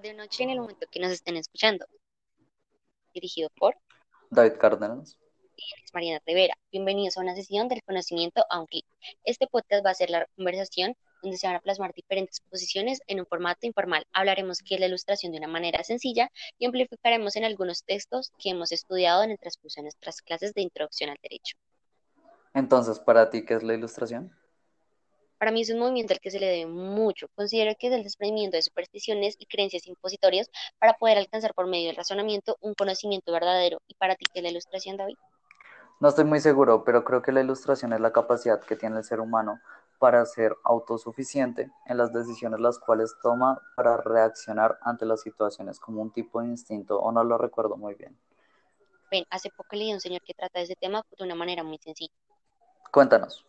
de noche en el momento que nos estén escuchando. Dirigido por David Cárdenas. y Mariana Rivera. Bienvenidos a una sesión del conocimiento a un clic. Este podcast va a ser la conversación donde se van a plasmar diferentes posiciones en un formato informal. Hablaremos qué es la ilustración de una manera sencilla y amplificaremos en algunos textos que hemos estudiado en el transcurso de nuestras clases de introducción al derecho. Entonces, ¿para ti qué es la ilustración? Para mí es un movimiento al que se le debe mucho. Considero que es el desprendimiento de supersticiones y creencias impositorias para poder alcanzar por medio del razonamiento un conocimiento verdadero. ¿Y para ti qué es la ilustración, David? No estoy muy seguro, pero creo que la ilustración es la capacidad que tiene el ser humano para ser autosuficiente en las decisiones las cuales toma para reaccionar ante las situaciones como un tipo de instinto, o no lo recuerdo muy bien. Ven, hace poco leí a un señor que trata de ese tema de una manera muy sencilla. Cuéntanos.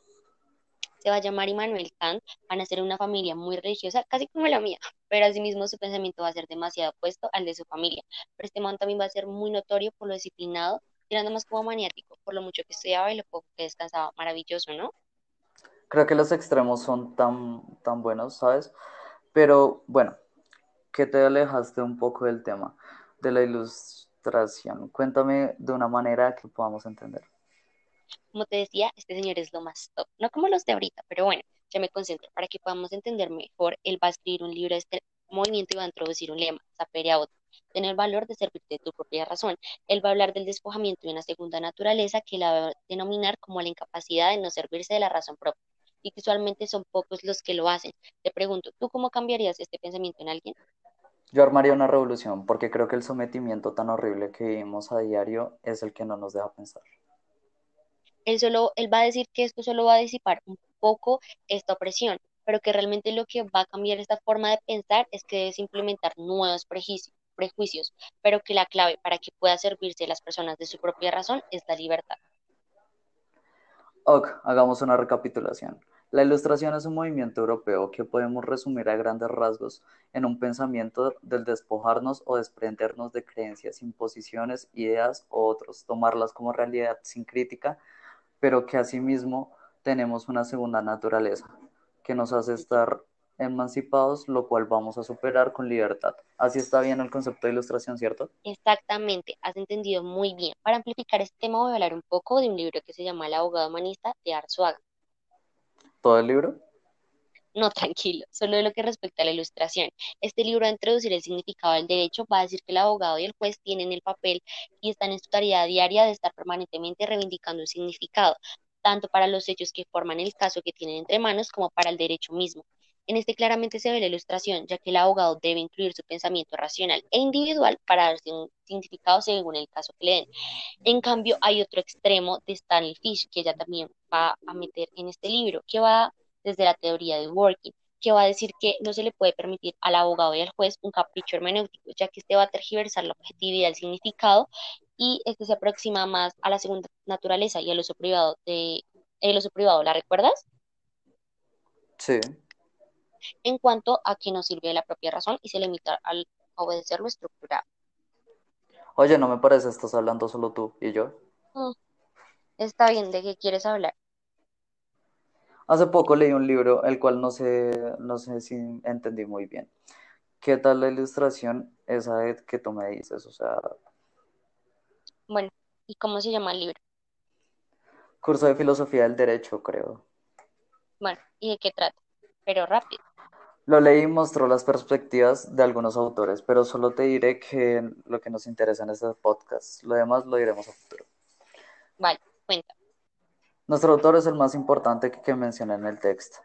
Se va a llamar Immanuel Kant, van a ser una familia muy religiosa, casi como la mía, pero asimismo su pensamiento va a ser demasiado opuesto al de su familia. Pero este man también va a ser muy notorio por lo disciplinado, tirando más como maniático, por lo mucho que estudiaba y lo poco que descansaba. Maravilloso, ¿no? Creo que los extremos son tan, tan buenos, ¿sabes? Pero bueno, que te alejaste un poco del tema de la ilustración. Cuéntame de una manera que podamos entender. Como te decía, este señor es lo más top, no como los de ahorita, pero bueno, ya me concentro. Para que podamos entender mejor, él va a escribir un libro de este movimiento y va a introducir un lema, sapere auto, tener el valor de servirte de tu propia razón. Él va a hablar del despojamiento de una segunda naturaleza que la va a denominar como la incapacidad de no servirse de la razón propia y que usualmente son pocos los que lo hacen. Te pregunto, ¿tú cómo cambiarías este pensamiento en alguien? Yo armaría una revolución porque creo que el sometimiento tan horrible que vivimos a diario es el que no nos deja pensar. Él solo, él va a decir que esto solo va a disipar un poco esta opresión, pero que realmente lo que va a cambiar esta forma de pensar es que debes implementar nuevos prejuicios, pero que la clave para que pueda servirse las personas de su propia razón es la libertad. Ok, hagamos una recapitulación. La ilustración es un movimiento europeo que podemos resumir a grandes rasgos en un pensamiento del despojarnos o desprendernos de creencias, imposiciones, ideas o otros, tomarlas como realidad sin crítica, pero que asimismo tenemos una segunda naturaleza que nos hace estar emancipados, lo cual vamos a superar con libertad. Así está bien el concepto de ilustración, ¿cierto? Exactamente, has entendido muy bien. Para amplificar este tema voy a hablar un poco de un libro que se llama El abogado humanista de Arzuaga. ¿Todo el libro? No, tranquilo, solo de lo que respecta a la ilustración. Este libro va a introducir el significado del derecho, va a decir que el abogado y el juez tienen el papel y están en su tarea diaria de estar permanentemente reivindicando un significado, tanto para los hechos que forman el caso que tienen entre manos como para el derecho mismo. En este claramente se ve la ilustración, ya que el abogado debe incluir su pensamiento racional e individual para darse un significado según el caso que le den. En cambio, hay otro extremo de Stanley Fish, que ella también va a meter en este libro, que va desde la teoría de Working, que va a decir que no se le puede permitir al abogado y al juez un capricho hermenéutico, ya que este va a tergiversar la objetividad del significado y este se aproxima más a la segunda naturaleza y al uso privado de el uso privado, ¿la recuerdas? Sí. En cuanto a que no sirve la propia razón y se limita al obedecer lo estructurado. Oye, no me parece, estás hablando solo tú y yo. Mm, Está bien, ¿de qué quieres hablar? Hace poco leí un libro, el cual no sé, no sé si entendí muy bien. ¿Qué tal la ilustración esa de que tú me dices? O sea, Bueno, ¿y cómo se llama el libro? curso de filosofía del derecho, creo. Bueno, ¿y de qué trata? Pero rápido. Lo leí y mostró las perspectivas de algunos autores, pero solo te diré que lo que nos interesa en este podcast, lo demás lo diremos a futuro. Vale, cuenta. Nuestro autor es el más importante que, que en el texto,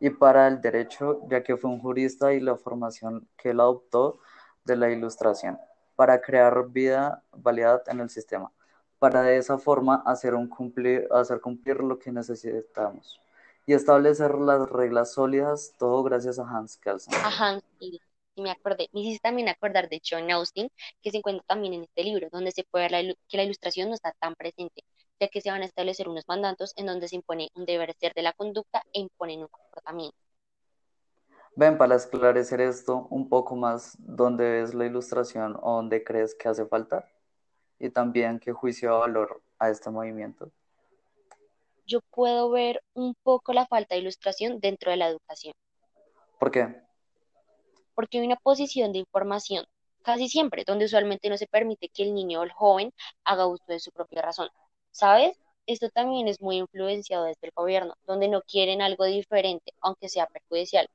y para el derecho, ya que fue un jurista y la formación que él adoptó de la ilustración, para crear vida, validad en el sistema, para de esa forma hacer, un cumplir, hacer cumplir lo que necesitamos y establecer las reglas sólidas, todo gracias a Hans Kelsen. A Hans y, y me acordé, me hiciste también acordar de John Austin, que se encuentra también en este libro, donde se puede ver la que la ilustración no está tan presente, ya que se van a establecer unos mandatos en donde se impone un deber ser de la conducta e imponen un comportamiento. Ven, para esclarecer esto un poco más, ¿dónde ves la ilustración o dónde crees que hace falta? Y también qué juicio de valor a este movimiento. Yo puedo ver un poco la falta de ilustración dentro de la educación. ¿Por qué? porque hay una posición de información, casi siempre, donde usualmente no se permite que el niño o el joven haga uso de su propia razón. ¿Sabes? Esto también es muy influenciado desde el gobierno, donde no quieren algo diferente, aunque sea perjudicial.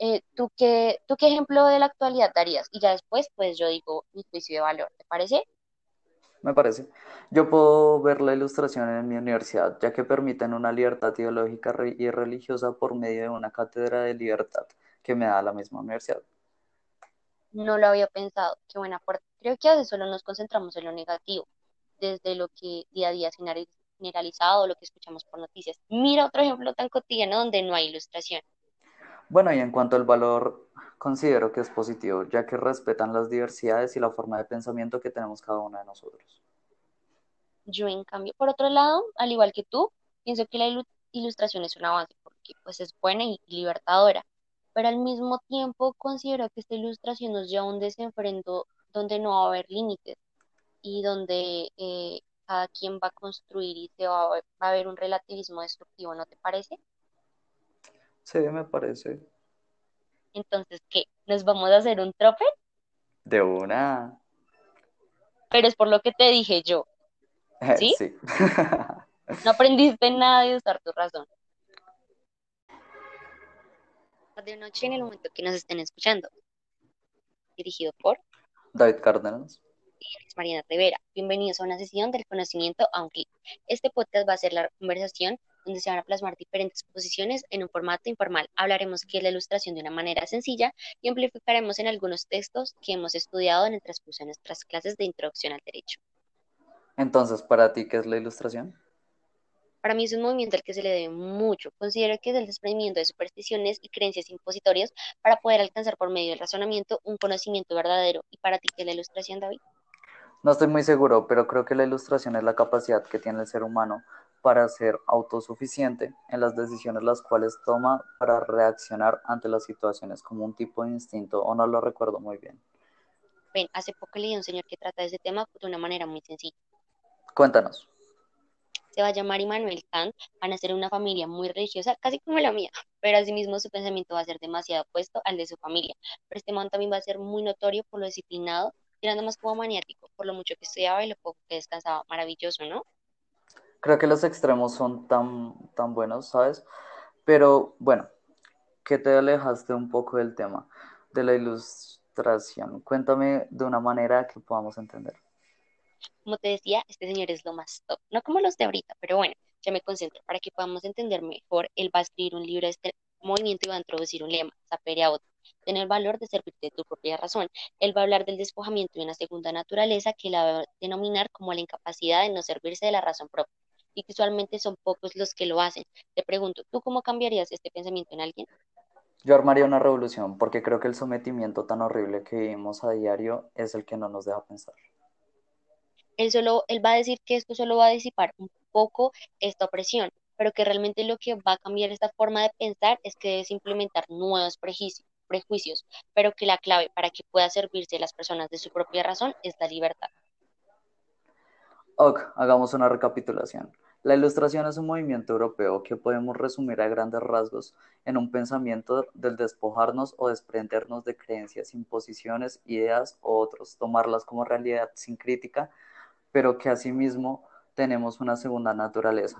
Eh, ¿tú qué, tú qué ejemplo de la actualidad darías? Y ya después, pues yo digo mi juicio de valor, ¿te parece? Me parece. Yo puedo ver la ilustración en mi universidad, ya que permiten una libertad ideológica y religiosa por medio de una cátedra de libertad que me da la misma universidad. No lo había pensado, qué buena aporte. Creo que a veces solo nos concentramos en lo negativo, desde lo que día a día es generali- generalizado, lo que escuchamos por noticias. Mira otro ejemplo tan cotidiano donde no hay ilustración. Bueno, y en cuanto al valor, considero que es positivo, ya que respetan las diversidades y la forma de pensamiento que tenemos cada uno de nosotros. Yo, en cambio, por otro lado, al igual que tú, pienso que la ilu- ilustración es un avance porque pues es buena y libertadora, pero al mismo tiempo considero que esta ilustración nos lleva a un desenfreno donde no va a haber límites y donde eh, cada quien va a construir y se va a, ver- va a haber un relativismo destructivo, ¿no te parece? Sí, me parece. Entonces, ¿qué? ¿Nos vamos a hacer un trope? De una. Pero es por lo que te dije yo, ¿sí? Sí. No aprendiste nada de usar tu razón. De noche en el momento que nos estén escuchando. Dirigido por David Cárdenas. Alex Mariana Rivera. Bienvenidos a una sesión del conocimiento a un clic. Este podcast va a ser la conversación donde se van a plasmar diferentes posiciones en un formato informal. Hablaremos qué es la ilustración de una manera sencilla y amplificaremos en algunos textos que hemos estudiado en el transcurso de nuestras clases de introducción al derecho. Entonces, ¿para ti qué es la ilustración? Para mí es un movimiento al que se le debe mucho. Considero que es el desprendimiento de supersticiones y creencias impositorias para poder alcanzar por medio del razonamiento un conocimiento verdadero. ¿Y para ti qué es la ilustración, David? No estoy muy seguro, pero creo que la ilustración es la capacidad que tiene el ser humano para ser autosuficiente en las decisiones las cuales toma para reaccionar ante las situaciones como un tipo de instinto, o no lo recuerdo muy bien. Ven, hace poco leí a un señor que trata de ese tema de una manera muy sencilla. Cuéntanos. Se va a llamar Immanuel Kant, van a ser una familia muy religiosa, casi como la mía, pero asimismo su pensamiento va a ser demasiado opuesto al de su familia. Pero este man también va a ser muy notorio por lo disciplinado, tirando más como maniático, por lo mucho que estudiaba y lo poco que descansaba. Maravilloso, ¿no? Creo que los extremos son tan, tan buenos, ¿sabes? Pero bueno, que te alejaste un poco del tema de la ilustración. Cuéntame de una manera que podamos entender. Como te decía, este señor es lo más top, no como los de ahorita, pero bueno, ya me concentro. Para que podamos entender mejor, él va a escribir un libro de este movimiento y va a introducir un lema, sapere aude, tener el valor de servirte de tu propia razón. Él va a hablar del despojamiento de una segunda naturaleza que la va a denominar como la incapacidad de no servirse de la razón propia y que usualmente son pocos los que lo hacen. Te pregunto, ¿tú cómo cambiarías este pensamiento en alguien? Yo armaría una revolución porque creo que el sometimiento tan horrible que vivimos a diario es el que no nos deja pensar. Él solo, él va a decir que esto solo va a disipar un poco esta opresión, pero que realmente lo que va a cambiar esta forma de pensar es que debes implementar nuevos prejuicios, prejuicios, pero que la clave para que pueda servirse a las personas de su propia razón es la libertad. Ok, hagamos una recapitulación. La ilustración es un movimiento europeo que podemos resumir a grandes rasgos en un pensamiento del despojarnos o desprendernos de creencias, imposiciones, ideas o otros, tomarlas como realidad sin crítica, pero que asimismo tenemos una segunda naturaleza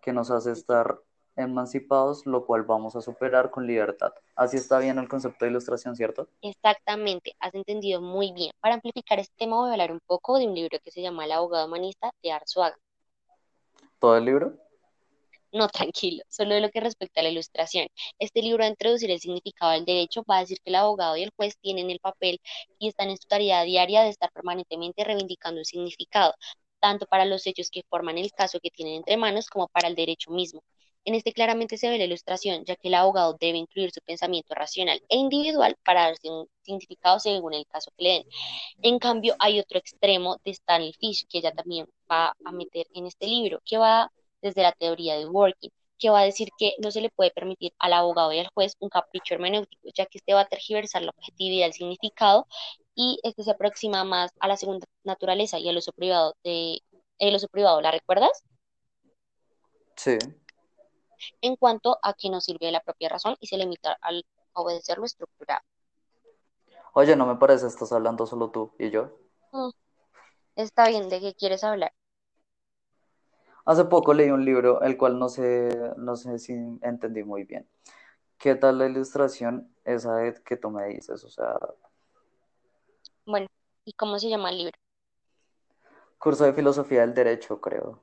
que nos hace estar emancipados, lo cual vamos a superar con libertad. Así está bien el concepto de ilustración, ¿cierto? Exactamente, has entendido muy bien. Para amplificar este tema voy a hablar un poco de un libro que se llama El abogado humanista de Arzuaga. ¿Todo el libro? No, tranquilo, solo de lo que respecta a la ilustración. Este libro va a introducir el significado del derecho, va a decir que el abogado y el juez tienen el papel y están en su tarea diaria de estar permanentemente reivindicando un significado, tanto para los hechos que forman el caso que tienen entre manos como para el derecho mismo. En este claramente se ve la ilustración, ya que el abogado debe incluir su pensamiento racional e individual para darse un significado según el caso que le den. En cambio, hay otro extremo de Stanley Fish, que ella también va a meter en este libro, que va desde la teoría de Working, que va a decir que no se le puede permitir al abogado y al juez un capricho hermenéutico, ya que este va a tergiversar la objetividad del significado y este se aproxima más a la segunda naturaleza y al uso privado de el uso privado, ¿la recuerdas? Sí. En cuanto a que no sirve la propia razón y se limita al obedecer lo estructurado. Oye, no me parece, estás hablando solo tú y yo. Mm, está bien, ¿de qué quieres hablar? Hace poco leí un libro, el cual no sé, no sé si entendí muy bien. ¿Qué tal la ilustración esa que tú me dices? O sea, Bueno, ¿y cómo se llama el libro? curso de filosofía del derecho, creo.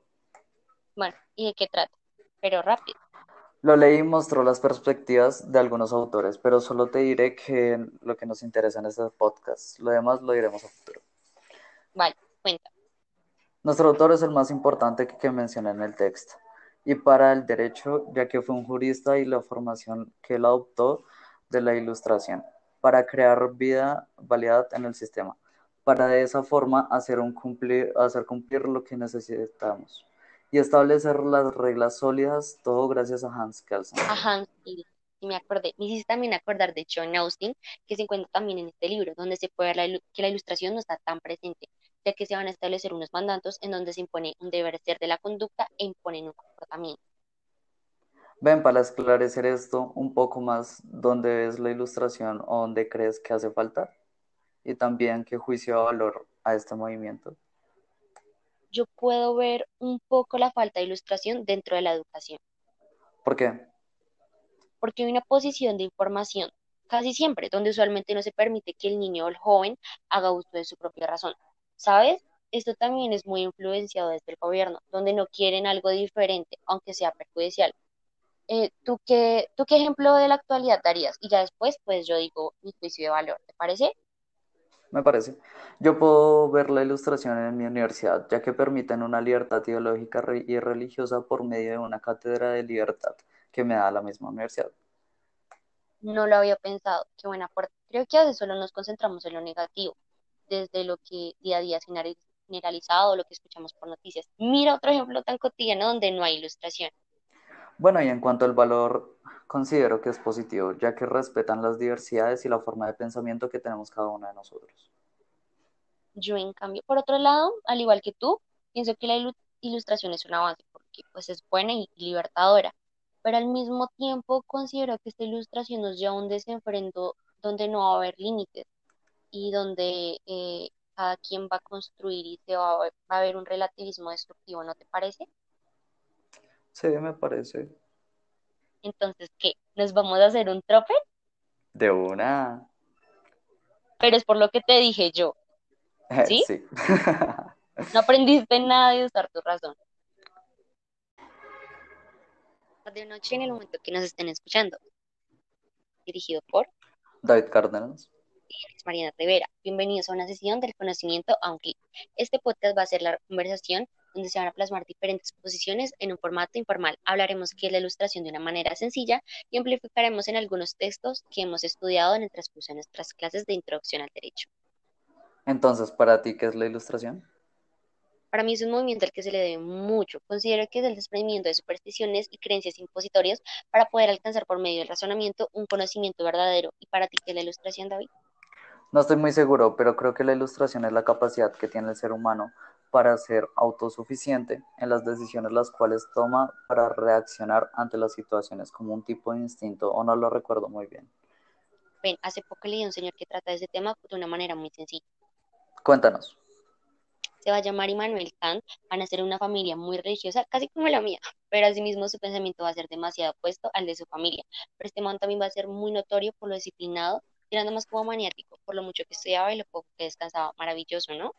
Bueno, ¿y de qué trata? Pero rápido. Lo leí y mostró las perspectivas de algunos autores, pero solo te diré que lo que nos interesa en este podcast, lo demás lo diremos a futuro. Vale, cuenta. Nuestro autor es el más importante que, que menciona en el texto, y para el derecho, ya que fue un jurista y la formación que él adoptó de la ilustración, para crear vida, validad en el sistema, para de esa forma hacer, un cumplir, hacer cumplir lo que necesitamos y establecer las reglas sólidas, todo gracias a Hans Kelsen. A Hans sí me acordé. Me hiciste también acordar de John Austin, que se encuentra también en este libro, donde se puede ver la que la ilustración no está tan presente, ya que se van a establecer unos mandatos en donde se impone un deber ser de la conducta e imponen un comportamiento. Ven, para esclarecer esto un poco más, ¿dónde ves la ilustración o dónde crees que hace falta? Y también qué juicio de valor a este movimiento. Yo puedo ver un poco la falta de ilustración dentro de la educación, ¿Por qué? porque hay una posición de información, casi siempre, donde usualmente no se permite que el niño o el joven haga uso de su propia razón. ¿Sabes? Esto también es muy influenciado desde el gobierno, donde no quieren algo diferente, aunque sea perjudicial. Eh, ¿tú qué, tú qué ejemplo de la actualidad darías? Y ya después, pues yo digo mi juicio de valor, ¿te parece? Me parece. Yo puedo ver la ilustración en mi universidad, ya que permiten una libertad ideológica re- y religiosa por medio de una cátedra de libertad que me da la misma universidad. No lo había pensado. Qué buena aporte. Creo que a veces solo nos concentramos en lo negativo, desde lo que día a día generali- generalizado, lo que escuchamos por noticias. Mira otro ejemplo tan cotidiano donde no hay ilustración. Bueno, y en cuanto al valor, considero que es positivo, ya que respetan las diversidades y la forma de pensamiento que tenemos cada uno de nosotros. Yo, en cambio, por otro lado, al igual que tú, pienso que la ilu- ilustración es un avance porque pues es buena y libertadora, pero al mismo tiempo considero que esta ilustración nos lleva a un desenfreno donde no va a haber límites y donde eh, cada quien va a construir y se va a, ver- va a haber un relativismo destructivo, ¿no te parece? Sí, me parece. Entonces, ¿qué? ¿Nos vamos a hacer un trope? De una. Pero es por lo que te dije yo, ¿sí? Sí. No aprendiste nada de usar tu razón. De noche en el momento que nos estén escuchando. Dirigido por David Cárdenas. Mariana Rivera. Bienvenidos a una sesión del conocimiento a un clic. Este podcast va a ser la conversación donde se van a plasmar diferentes posiciones en un formato informal. Hablaremos qué es la ilustración de una manera sencilla y amplificaremos en algunos textos que hemos estudiado en el transcurso de nuestras clases de introducción al derecho. Entonces, ¿para ti qué es la ilustración? Para mí es un movimiento al que se le debe mucho. Considero que es el desprendimiento de supersticiones y creencias impositorias para poder alcanzar por medio del razonamiento un conocimiento verdadero. ¿Y para ti qué es la ilustración, David? No estoy muy seguro, pero creo que la ilustración es la capacidad que tiene el ser humano para ser autosuficiente en las decisiones las cuales toma para reaccionar ante las situaciones como un tipo de instinto, o no lo recuerdo muy bien. Ven, hace poco leí a un señor que trata ese tema de una manera muy sencilla. Cuéntanos. Se va a llamar Immanuel Kant, van a ser una familia muy religiosa, casi como la mía, pero asimismo su pensamiento va a ser demasiado opuesto al de su familia. Pero este man también va a ser muy notorio por lo disciplinado, tirando más como maniático, por lo mucho que estudiaba y lo poco que descansaba. Maravilloso, ¿no?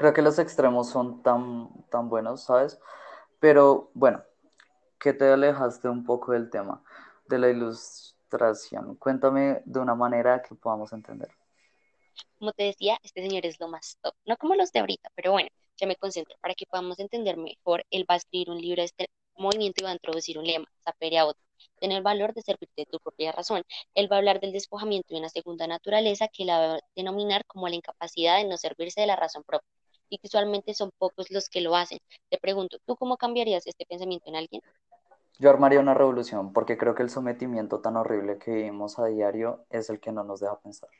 Creo que los extremos son tan, tan buenos, ¿sabes? Pero bueno, que te alejaste un poco del tema de la ilustración. Cuéntame de una manera que podamos entender. Como te decía, este señor es lo más top, no como los de ahorita, pero bueno, ya me concentro. Para que podamos entender mejor, él va a escribir un libro de este movimiento y va a introducir un lema, sapere aude, tener el valor de servirte de tu propia razón. Él va a hablar del despojamiento de una segunda naturaleza que la va a denominar como la incapacidad de no servirse de la razón propia, y que usualmente son pocos los que lo hacen. Te pregunto, ¿tú cómo cambiarías este pensamiento en alguien? Yo armaría una revolución porque creo que el sometimiento tan horrible que vivimos a diario es el que no nos deja pensar.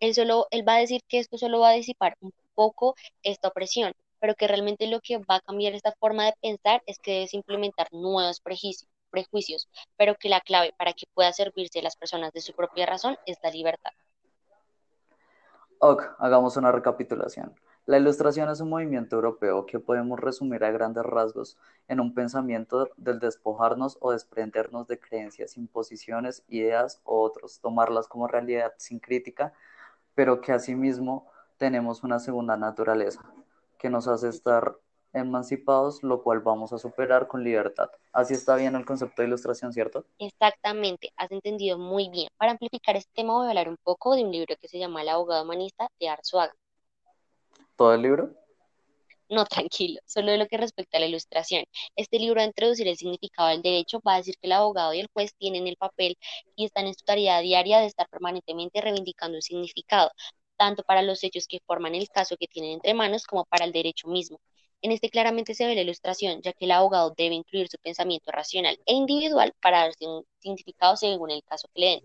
Él solo, él va a decir que esto solo va a disipar un poco esta opresión, pero que realmente lo que va a cambiar esta forma de pensar es que debes implementar nuevos prejuicios, prejuicios, pero que la clave para que pueda servirse las personas de su propia razón es la libertad. Ok, hagamos una recapitulación. La Ilustración es un movimiento europeo que podemos resumir a grandes rasgos en un pensamiento del despojarnos o desprendernos de creencias, imposiciones, ideas o otros, tomarlas como realidad sin crítica, pero que asimismo tenemos una segunda naturaleza que nos hace estar emancipados, lo cual vamos a superar con libertad. Así está bien el concepto de ilustración, ¿cierto? Exactamente, has entendido muy bien. Para amplificar este tema voy a hablar un poco de un libro que se llama El abogado humanista de Arzuaga. ¿Todo el libro? No, tranquilo, solo de lo que respecta a la ilustración. Este libro va a introducir el significado del derecho, va a decir que el abogado y el juez tienen el papel y están en su tarea diaria de estar permanentemente reivindicando un significado, tanto para los hechos que forman el caso que tienen entre manos como para el derecho mismo. En este claramente se ve la ilustración, ya que el abogado debe incluir su pensamiento racional e individual para darse un significado según el caso que le den.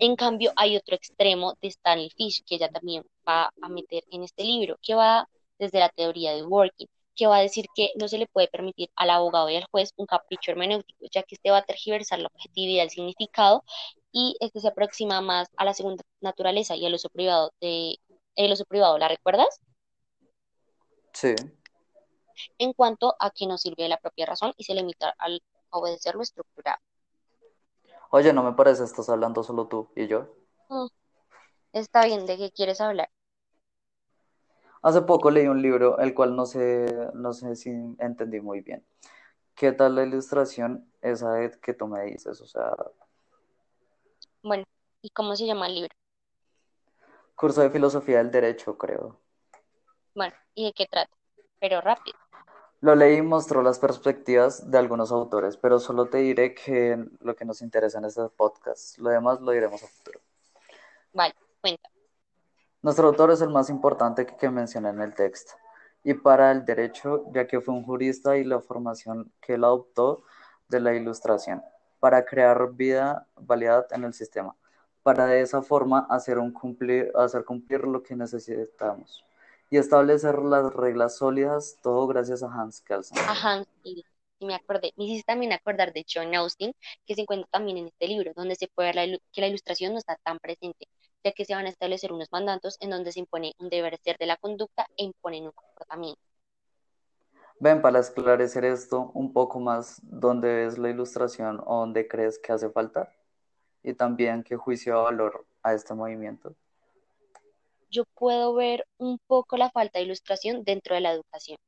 En cambio, hay otro extremo de Stanley Fish, que ella también va a meter en este libro, que va desde la teoría de Working, que va a decir que no se le puede permitir al abogado y al juez un capricho hermenéutico, ya que este va a tergiversar la objetividad del significado y este se aproxima más a la segunda naturaleza y al uso privado de el uso privado, ¿la recuerdas? Sí. En cuanto a que no sirve la propia razón y se limita al obedecer lo estructurado. Oye, no me parece, estás hablando solo tú y yo. Mm, está bien, ¿de qué quieres hablar? Hace poco leí un libro, el cual no sé, no sé si entendí muy bien. ¿Qué tal la ilustración esa de que tú me dices? O sea, Bueno, ¿y cómo se llama el libro? curso de filosofía del derecho, creo. Bueno, ¿y de qué trata? Pero rápido. Lo leí y mostró las perspectivas de algunos autores, pero solo te diré que lo que nos interesa en este podcast, lo demás lo diremos a futuro. Vale, cuenta. Nuestro autor es el más importante que, que menciona en el texto, y para el derecho, ya que fue un jurista y la formación que él adoptó de la ilustración, para crear vida, validad en el sistema, para de esa forma hacer, un cumplir, hacer cumplir lo que necesitamos y establecer las reglas sólidas, todo gracias a Hans Kelsen. A Hans, y, y me acordé, me hiciste también acordar de John Austin, que se encuentra también en este libro, donde se puede ver la que la ilustración no está tan presente, ya que se van a establecer unos mandatos en donde se impone un deber ser de la conducta e imponen un comportamiento. Ven, para esclarecer esto un poco más, ¿dónde ves la ilustración o dónde crees que hace falta? Y también qué juicio de valor a este movimiento. Yo puedo ver un poco la falta de ilustración dentro de la educación,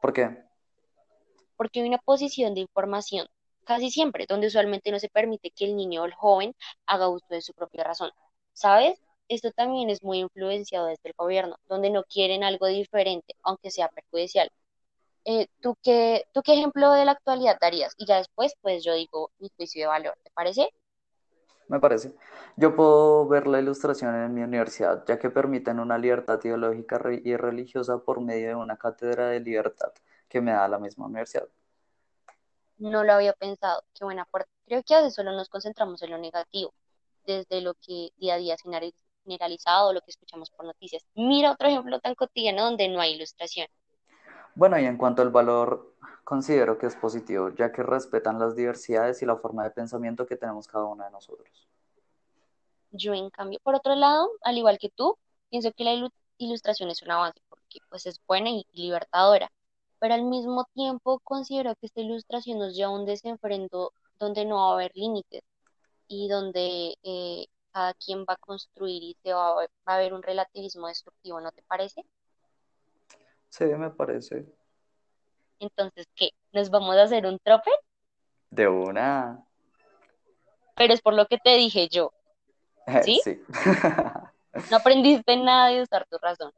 ¿Por qué? porque hay una posición de información, casi siempre, donde usualmente no se permite que el niño o el joven haga uso de su propia razón. ¿Sabes? Esto también es muy influenciado desde el gobierno, donde no quieren algo diferente, aunque sea perjudicial. Eh, ¿tú qué, tú qué ejemplo de la actualidad darías? Y ya después, pues yo digo mi juicio de valor, ¿te parece? Me parece. Yo puedo ver la ilustración en mi universidad, ya que permiten una libertad ideológica y religiosa por medio de una cátedra de libertad que me da la misma universidad. No lo había pensado, qué buena aporte. Creo que a veces solo nos concentramos en lo negativo, desde lo que día a día es generali- generalizado, lo que escuchamos por noticias. Mira otro ejemplo tan cotidiano donde no hay ilustración. Bueno, y en cuanto al valor, considero que es positivo, ya que respetan las diversidades y la forma de pensamiento que tenemos cada uno de nosotros. Yo, en cambio, por otro lado, al igual que tú, pienso que la ilu- ilustración es un avance porque pues es buena y libertadora, pero al mismo tiempo considero que esta ilustración nos lleva a un desenfreno donde no va a haber límites y donde eh, cada quien va a construir y se va a, ver- va a haber un relativismo destructivo, ¿no te parece? Sí, me parece. Entonces, ¿qué? ¿Nos vamos a hacer un trope? De una. Pero es por lo que te dije yo, ¿sí? Sí. No aprendiste nada de usar tu razón.